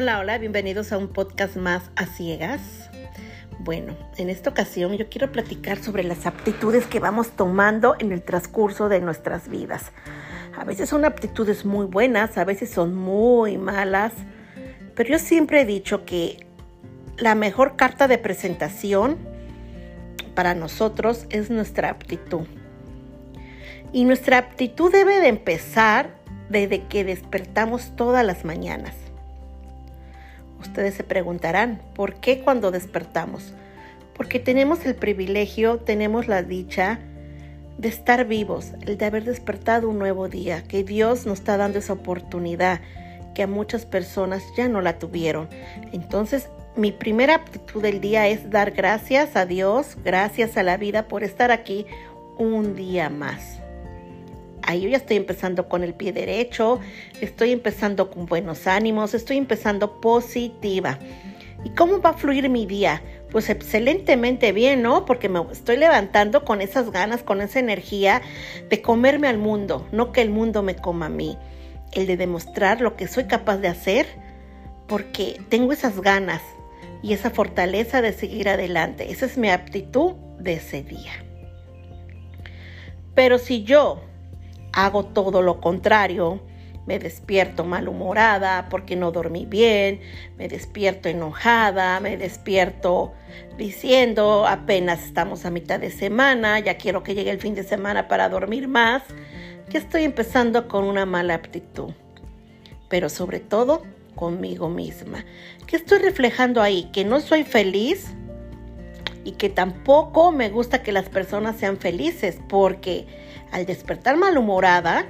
Hola, hola, bienvenidos a un podcast más a ciegas. Bueno, en esta ocasión yo quiero platicar sobre las aptitudes que vamos tomando en el transcurso de nuestras vidas. A veces son aptitudes muy buenas, a veces son muy malas, pero yo siempre he dicho que la mejor carta de presentación para nosotros es nuestra aptitud. Y nuestra aptitud debe de empezar desde que despertamos todas las mañanas. Ustedes se preguntarán, ¿por qué cuando despertamos? Porque tenemos el privilegio, tenemos la dicha de estar vivos, el de haber despertado un nuevo día, que Dios nos está dando esa oportunidad que a muchas personas ya no la tuvieron. Entonces, mi primera aptitud del día es dar gracias a Dios, gracias a la vida por estar aquí un día más ahí yo ya estoy empezando con el pie derecho, estoy empezando con buenos ánimos, estoy empezando positiva. ¿Y cómo va a fluir mi día? Pues excelentemente bien, ¿no? Porque me estoy levantando con esas ganas, con esa energía de comerme al mundo, no que el mundo me coma a mí. El de demostrar lo que soy capaz de hacer, porque tengo esas ganas y esa fortaleza de seguir adelante. Esa es mi aptitud de ese día. Pero si yo hago todo lo contrario. Me despierto malhumorada porque no dormí bien, me despierto enojada, me despierto diciendo apenas estamos a mitad de semana, ya quiero que llegue el fin de semana para dormir más, que estoy empezando con una mala aptitud. Pero sobre todo conmigo misma. ¿Qué estoy reflejando ahí? Que no soy feliz y que tampoco me gusta que las personas sean felices porque al despertar malhumorada,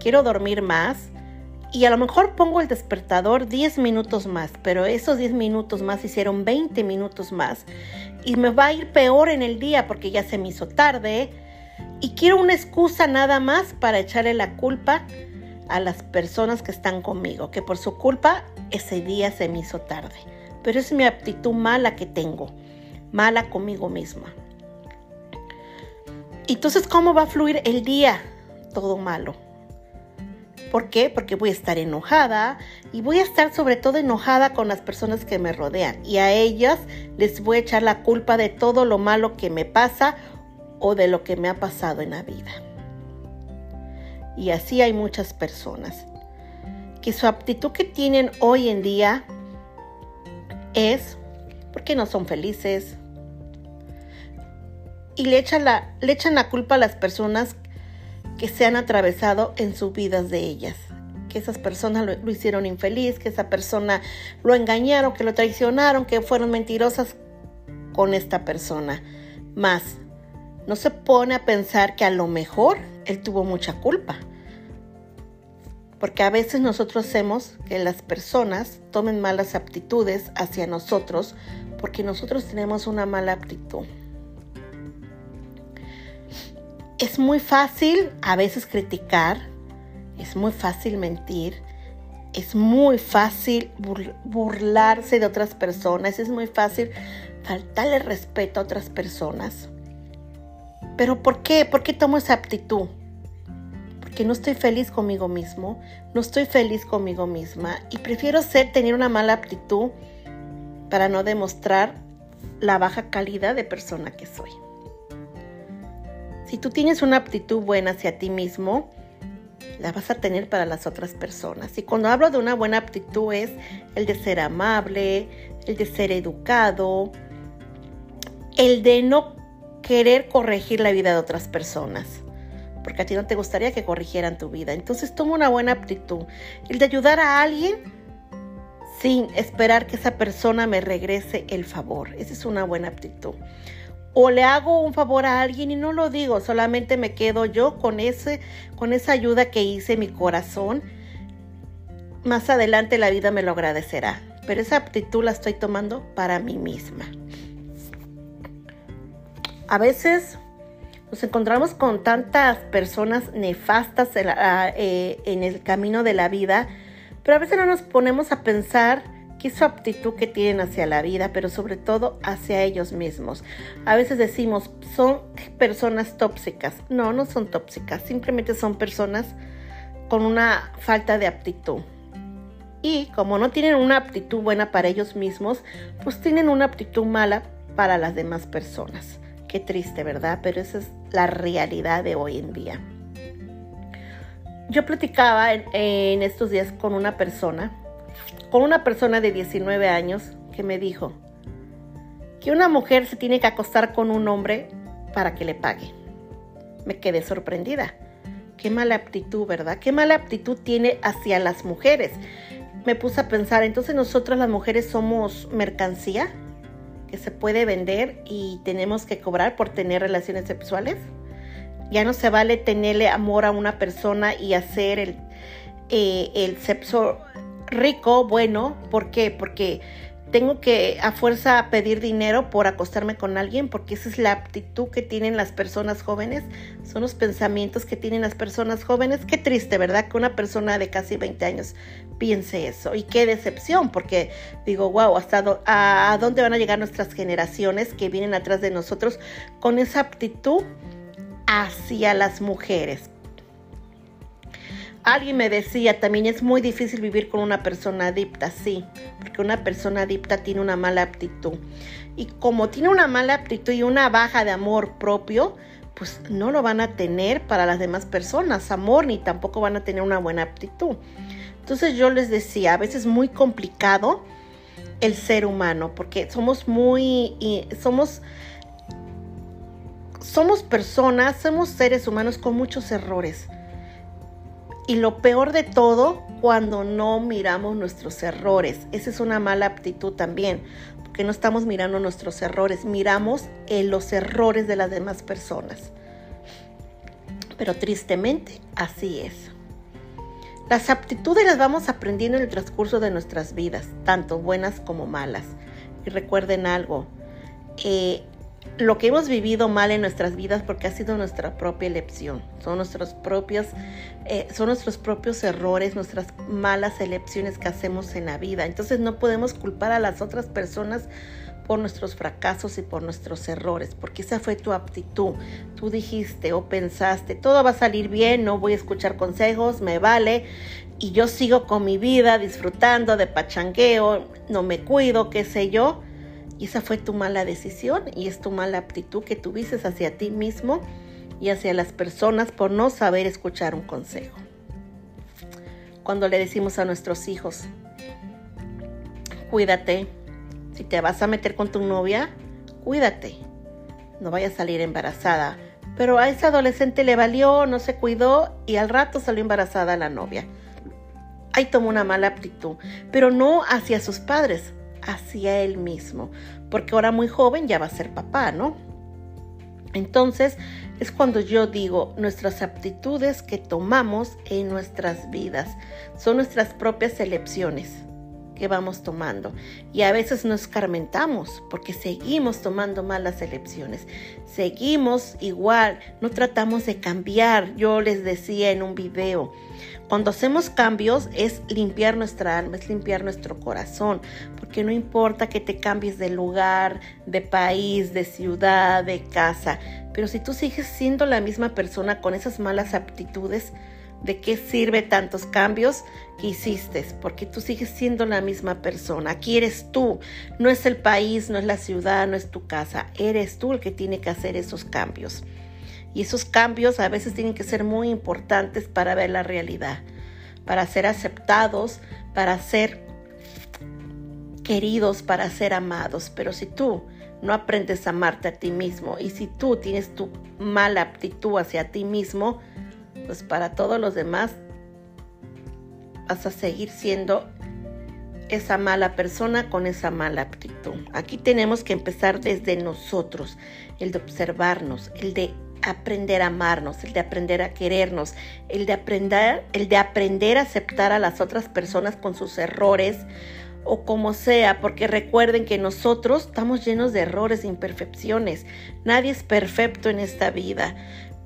quiero dormir más y a lo mejor pongo el despertador 10 minutos más, pero esos 10 minutos más hicieron 20 minutos más y me va a ir peor en el día porque ya se me hizo tarde y quiero una excusa nada más para echarle la culpa a las personas que están conmigo, que por su culpa ese día se me hizo tarde. Pero es mi actitud mala que tengo, mala conmigo misma. Entonces, ¿cómo va a fluir el día? Todo malo. ¿Por qué? Porque voy a estar enojada y voy a estar sobre todo enojada con las personas que me rodean y a ellas les voy a echar la culpa de todo lo malo que me pasa o de lo que me ha pasado en la vida. Y así hay muchas personas que su aptitud que tienen hoy en día es porque no son felices, y le echan la, le echan la culpa a las personas que se han atravesado en sus vidas de ellas. Que esas personas lo, hicieron infeliz, que esa persona lo engañaron, que lo traicionaron, que fueron mentirosas con esta persona. Más, no se pone a pensar que a lo mejor él tuvo mucha culpa. Porque a veces nosotros hacemos que las personas tomen malas aptitudes hacia nosotros porque nosotros tenemos una mala aptitud. Es muy fácil a veces criticar, es muy fácil mentir, es muy fácil burlarse de otras personas, es muy fácil faltarle respeto a otras personas. Pero ¿por qué? ¿Por qué tomo esa actitud? Porque no estoy feliz conmigo mismo, no estoy feliz conmigo misma y prefiero ser tener una mala actitud para no demostrar la baja calidad de persona que soy. Si tú tienes una aptitud buena hacia ti mismo, la vas a tener para las otras personas. Y cuando hablo de una buena aptitud es el de ser amable, el de ser educado, el de no querer corregir la vida de otras personas. Porque a ti no te gustaría que corrigieran tu vida. Entonces toma una buena aptitud. El de ayudar a alguien sin esperar que esa persona me regrese el favor. Esa es una buena aptitud o le hago un favor a alguien y no lo digo, solamente me quedo yo con ese con esa ayuda que hice mi corazón. Más adelante la vida me lo agradecerá, pero esa aptitud la estoy tomando para mí misma. A veces nos encontramos con tantas personas nefastas en, eh, en el camino de la vida, pero a veces no nos ponemos a pensar que su aptitud que tienen hacia la vida, pero sobre todo hacia ellos mismos. A veces decimos, son personas tóxicas. No, no son tóxicas, simplemente son personas con una falta de aptitud. Y como no tienen una aptitud buena para ellos mismos, pues tienen una aptitud mala para las demás personas. Qué triste, ¿verdad? Pero esa es la realidad de hoy en día. Yo platicaba en, estos días con una persona, con una persona de 19 años, que me dijo que una mujer se tiene que acostar con un hombre para que le pague. Me quedé sorprendida. Qué mala aptitud, ¿verdad? Qué mala aptitud tiene hacia las mujeres. Me puse a pensar, entonces nosotros las mujeres somos mercancía que se puede vender y tenemos que cobrar por tener relaciones sexuales. Ya no se vale tenerle amor a una persona y hacer el, eh, el sexo rico, bueno. ¿Por qué? Porque tengo que a fuerza pedir dinero por acostarme con alguien, porque esa es la aptitud que tienen las personas jóvenes, son los pensamientos que tienen las personas jóvenes. Qué triste, ¿verdad? Que una persona de casi 20 años piense eso. Y qué decepción, porque digo, wow, hasta a dónde van a llegar nuestras generaciones que vienen atrás de nosotros con esa aptitud hacia las mujeres. Alguien me decía, también es muy difícil vivir con una persona adicta, sí, porque una persona adicta tiene una mala aptitud. Y como tiene una mala aptitud y una baja de amor propio, pues no lo van a tener para las demás personas, amor, ni tampoco van a tener una buena aptitud. Entonces yo les decía, a veces es muy complicado el ser humano, porque somos muy, somos somos personas, somos seres humanos con muchos errores. Y lo peor de todo, cuando no miramos nuestros errores. Esa es una mala aptitud también, porque no estamos mirando nuestros errores, miramos en los errores de las demás personas. Pero tristemente, así es. Las aptitudes las vamos aprendiendo en el transcurso de nuestras vidas, tanto buenas como malas. Y recuerden algo, eh, lo que hemos vivido mal en nuestras vidas porque ha sido nuestra propia elección. Son nuestros propios, eh, son nuestros propios errores, nuestras malas elecciones que hacemos en la vida. Entonces no podemos culpar a las otras personas por nuestros fracasos y por nuestros errores, porque esa fue tu aptitud. Tú dijiste o pensaste, todo va a salir bien, no voy a escuchar consejos, me vale, y yo sigo con mi vida disfrutando de pachangueo, no me cuido, qué sé yo y esa fue tu mala decisión y es tu mala aptitud que tuviste hacia ti mismo y hacia las personas por no saber escuchar un consejo. Cuando le decimos a nuestros hijos, cuídate, si te vas a meter con tu novia, cuídate, no vayas a salir embarazada. Pero a ese adolescente le valió, no se cuidó y al rato salió embarazada la novia. Ahí tomó una mala aptitud, pero no hacia sus padres, hacia él mismo, porque ahora muy joven ya va a ser papá, ¿no? Entonces es cuando yo digo, nuestras aptitudes que tomamos en nuestras vidas son nuestras propias elecciones que vamos tomando. Y a veces nos escarmentamos porque seguimos tomando malas elecciones. Seguimos igual, no tratamos de cambiar. Yo les decía en un video, cuando hacemos cambios es limpiar nuestra alma, es limpiar nuestro corazón, porque no importa que te cambies de lugar, de país, de ciudad, de casa, pero si tú sigues siendo la misma persona con esas malas aptitudes, ¿De qué sirve tantos cambios que hiciste? Porque tú sigues siendo la misma persona. Aquí eres tú. No es el país, no es la ciudad, no es tu casa. Eres tú el que tiene que hacer esos cambios. Y esos cambios a veces tienen que ser muy importantes para ver la realidad, para ser aceptados, para ser queridos, para ser amados. Pero si tú no aprendes a amarte a ti mismo y si tú tienes tu mala aptitud hacia ti mismo, pues para todos los demás vas a seguir siendo esa mala persona con esa mala aptitud. Aquí tenemos que empezar desde nosotros, el de observarnos, el de aprender a amarnos, el de aprender a querernos, el de aprender, el de aprender a aceptar a las otras personas con sus errores o como sea, porque recuerden que nosotros estamos llenos de errores, e imperfecciones. Nadie es perfecto en esta vida.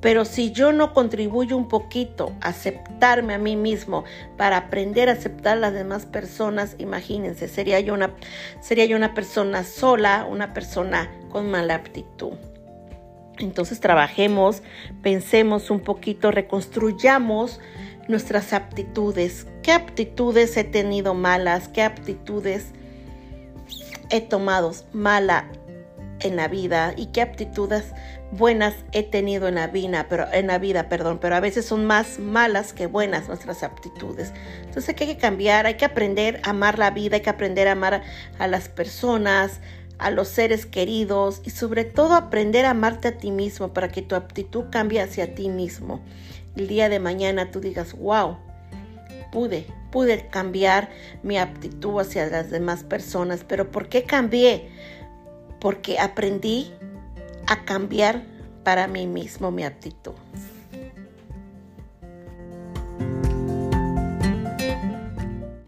Pero si yo no contribuyo un poquito a aceptarme a mí mismo para aprender a aceptar a las demás personas, imagínense, sería yo una, sería yo una persona sola, una persona con mala aptitud. Entonces trabajemos, pensemos un poquito, reconstruyamos nuestras aptitudes. ¿Qué aptitudes he tenido malas? ¿Qué aptitudes he tomado mala en la vida? ¿Y qué aptitudes buenas he tenido en la vida, pero en la vida, perdón, pero a veces son más malas que buenas nuestras aptitudes. Entonces hay que cambiar, hay que aprender a amar la vida, hay que aprender a amar a las personas, a los seres queridos y sobre todo aprender a amarte a ti mismo para que tu aptitud cambie hacia ti mismo. El día de mañana tú digas, wow, pude, pude cambiar mi aptitud hacia las demás personas, pero ¿por qué cambié? Porque aprendí a cambiar para mí mismo mi aptitud.